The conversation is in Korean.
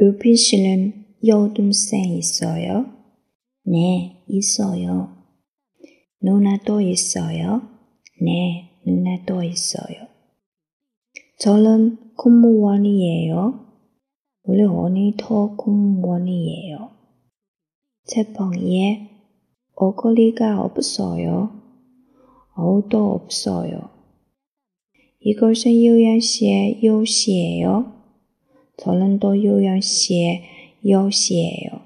유빈 씨는 여동생 있어요? 네, 있어요. 누나도 있어요? 네, 누나도 있어요. 저는 공무원이에요. 우리 언니도 공무원이에요. 제 방에 어거리가 없어요. 어우도 없어요. 이것은 유연 씨의 요시예요. 저는 또 유연 씨의 요시예요.